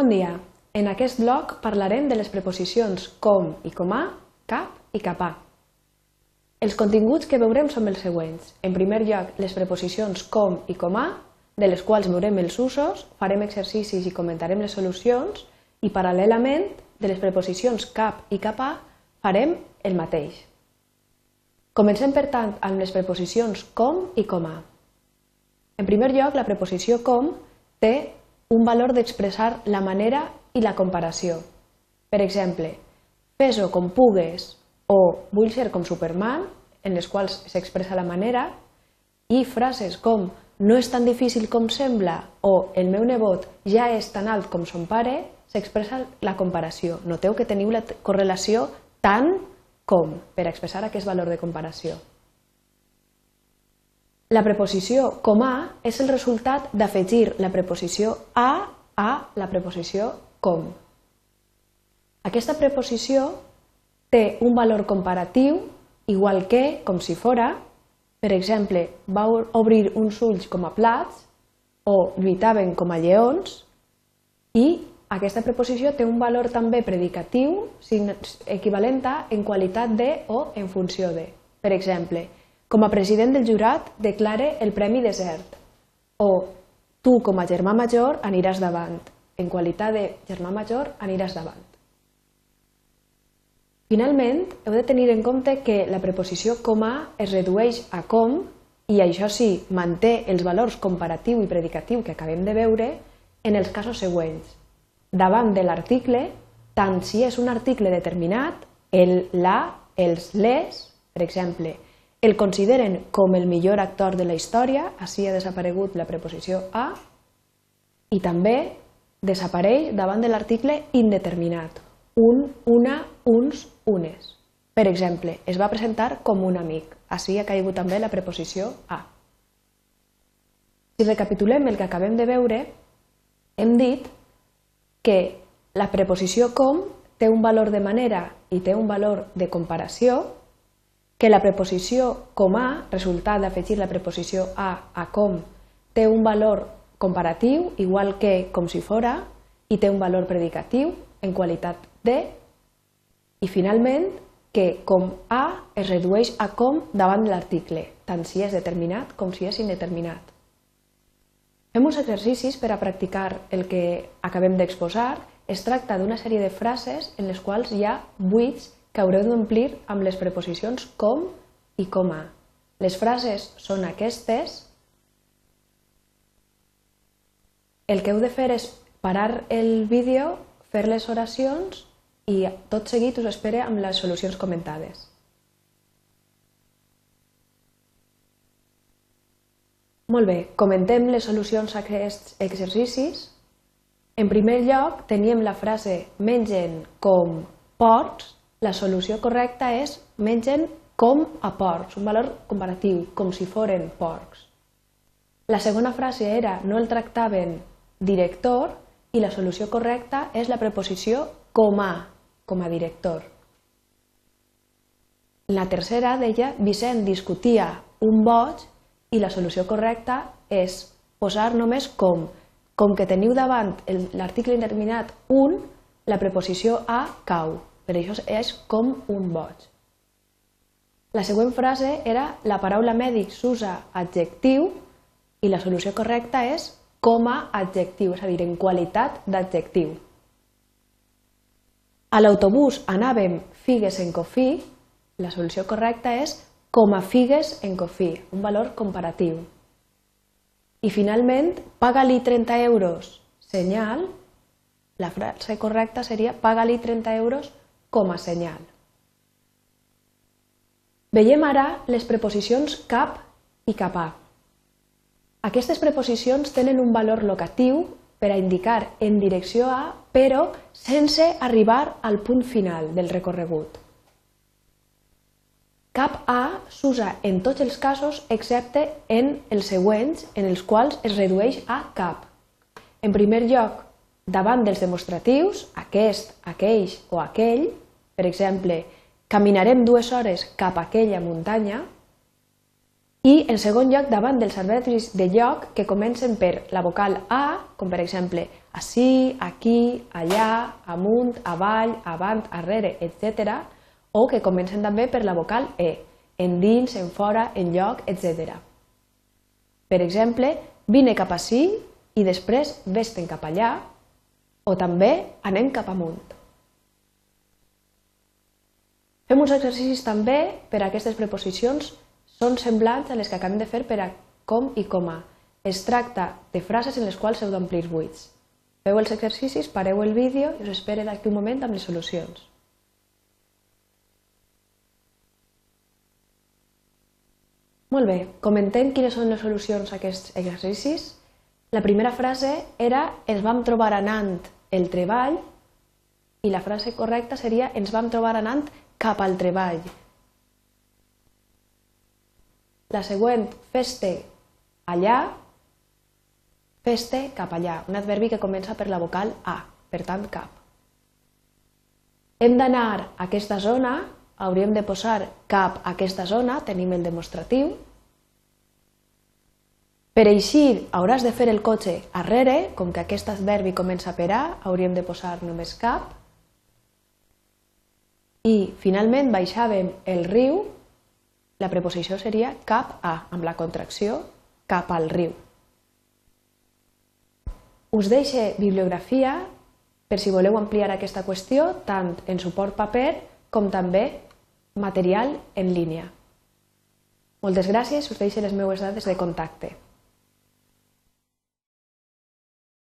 Bon dia. En aquest bloc parlarem de les preposicions com i comà, cap i capà. Els continguts que veurem són els següents. En primer lloc, les preposicions com i comà, de les quals veurem els usos, farem exercicis i comentarem les solucions i, paral·lelament, de les preposicions cap i capà, farem el mateix. Comencem, per tant, amb les preposicions com i comà. En primer lloc, la preposició com té un valor d'expressar la manera i la comparació. Per exemple, fes-ho com pugues o vull ser com Superman, en les quals s'expressa la manera, i frases com no és tan difícil com sembla o el meu nebot ja és tan alt com son pare, s'expressa la comparació. Noteu que teniu la correlació tant com per expressar aquest valor de comparació. La preposició com a és el resultat d'afegir la preposició a a la preposició com. Aquesta preposició té un valor comparatiu igual que, com si fora, per exemple, va obrir uns ulls com a plats o lluitaven com a lleons i aquesta preposició té un valor també predicatiu equivalent a en qualitat de o en funció de. Per exemple, com a president del jurat, declare el Premi Desert. O tu, com a germà major, aniràs davant. En qualitat de germà major, aniràs davant. Finalment, heu de tenir en compte que la preposició com a es redueix a com i això sí, manté els valors comparatiu i predicatiu que acabem de veure en els casos següents. Davant de l'article, tant si és un article determinat, el, la, els, les, per exemple, el consideren com el millor actor de la història, així ha desaparegut la preposició a, i també desapareix davant de l'article indeterminat, un, una, uns, unes. Per exemple, es va presentar com un amic, així ha caigut també la preposició a. Si recapitulem el que acabem de veure, hem dit que la preposició com té un valor de manera i té un valor de comparació que la preposició com a, resultat d'afegir la preposició a a com, té un valor comparatiu, igual que com si fora, i té un valor predicatiu en qualitat de, i finalment que com a es redueix a com davant de l'article, tant si és determinat com si és indeterminat. Fem uns exercicis per a practicar el que acabem d'exposar. Es tracta d'una sèrie de frases en les quals hi ha buits que haureu d'omplir amb les preposicions com i com a. Les frases són aquestes. El que heu de fer és parar el vídeo, fer les oracions i tot seguit us espere amb les solucions comentades. Molt bé, comentem les solucions a aquests exercicis. En primer lloc, teníem la frase mengen com porcs la solució correcta és mengen com a porcs, un valor comparatiu, com si foren porcs. La segona frase era no el tractaven director i la solució correcta és la preposició com a, com a director. La tercera deia Vicent discutia un boig i la solució correcta és posar només com. Com que teniu davant l'article indeterminat un, la preposició a cau. Per això és com un boig. La següent frase era la paraula mèdic s'usa adjectiu i la solució correcta és com a adjectiu, és a dir, en qualitat d'adjectiu. A l'autobús anàvem figues en cofí, la solució correcta és com a figues en cofí, un valor comparatiu. I finalment, paga-li 30 euros, senyal, la frase correcta seria paga-li 30 euros com a senyal. Veiem ara les preposicions cap i capà. Aquestes preposicions tenen un valor locatiu per a indicar en direcció a, però sense arribar al punt final del recorregut. Cap a s'usa en tots els casos excepte en els següents en els quals es redueix a cap. En primer lloc, davant dels demostratius, aquest, aquells o aquell, per exemple, caminarem dues hores cap a aquella muntanya, I, en segon lloc, davant dels adverbis de lloc que comencen per la vocal A, com per exemple ací, aquí, allà, amunt, avall, avant, arrere, etc., o que comencen també per la vocal E, endins, en fora, en lloc, etc. Per exemple, vine cap ací i després vesten cap allà, o també anem cap amunt. Fem uns exercicis també per a aquestes preposicions són semblants a les que acabem de fer per a com i com a. Es tracta de frases en les quals heu d'omplir buits. Feu els exercicis, pareu el vídeo i us espero d'aquí un moment amb les solucions. Molt bé, comentem quines són les solucions a aquests exercicis. La primera frase era ens vam trobar anant el treball i la frase correcta seria ens vam trobar anant cap al treball. La següent, feste allà, feste cap allà, un adverbi que comença per la vocal A, per tant cap. Hem d'anar a aquesta zona, hauríem de posar cap a aquesta zona, tenim el demostratiu. Per eixir hauràs de fer el cotxe arrere, com que aquest adverbi comença per A, hauríem de posar només cap. I finalment baixàvem el riu, la preposició seria cap a, amb la contracció cap al riu. Us deixe bibliografia per si voleu ampliar aquesta qüestió tant en suport paper com també material en línia. Moltes gràcies, us deixo les meues dades de contacte.